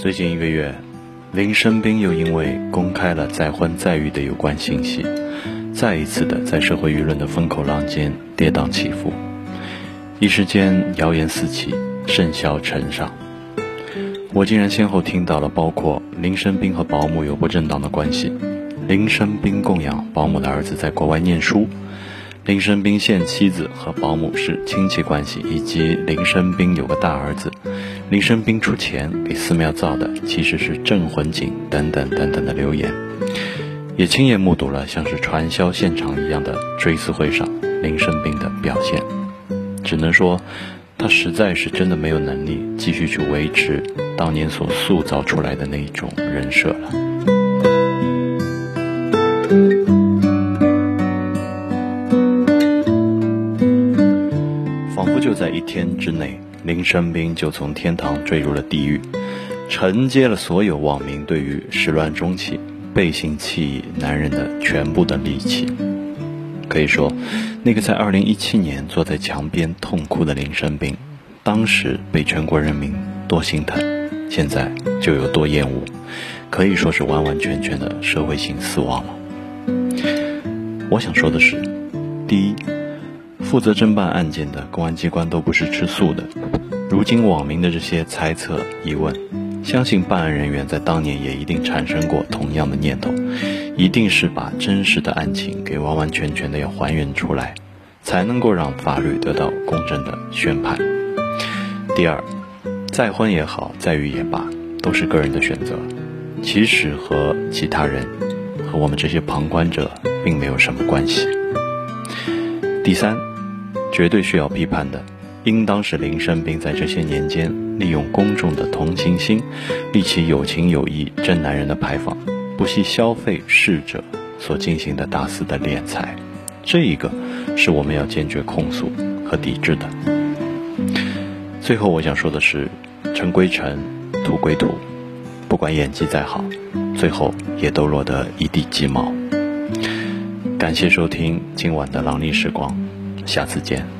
最近一个月，林生斌又因为公开了再婚再育的有关信息，再一次的在社会舆论的风口浪尖跌宕起伏，一时间谣言四起，甚嚣尘上。我竟然先后听到了包括林生斌和保姆有不正当的关系，林生斌供养保姆的儿子在国外念书。林生斌现妻子和保姆是亲戚关系，以及林生斌有个大儿子，林生斌出钱给寺庙造的其实是镇魂井等等等等的留言，也亲眼目睹了像是传销现场一样的追思会上林生斌的表现，只能说他实在是真的没有能力继续去维持当年所塑造出来的那一种人设了。仿佛就在一天之内，林生斌就从天堂坠入了地狱，承接了所有网民对于始乱终弃、背信弃义男人的全部的戾气。可以说，那个在2017年坐在墙边痛哭的林生斌，当时被全国人民多心疼，现在就有多厌恶，可以说是完完全全的社会性死亡了。我想说的是，第一。负责侦办案件的公安机关都不是吃素的。如今网民的这些猜测、疑问，相信办案人员在当年也一定产生过同样的念头，一定是把真实的案情给完完全全的要还原出来，才能够让法律得到公正的宣判。第二，再婚也好，再育也罢，都是个人的选择，其实和其他人，和我们这些旁观者并没有什么关系。第三。绝对需要批判的，应当是林生斌在这些年间利用公众的同情心，立起有情有义真男人的牌坊，不惜消费逝者所进行的大肆的敛财，这一个是我们要坚决控诉和抵制的。最后我想说的是，尘归尘，土归土，不管演技再好，最后也都落得一地鸡毛。感谢收听今晚的狼历时光。下次见。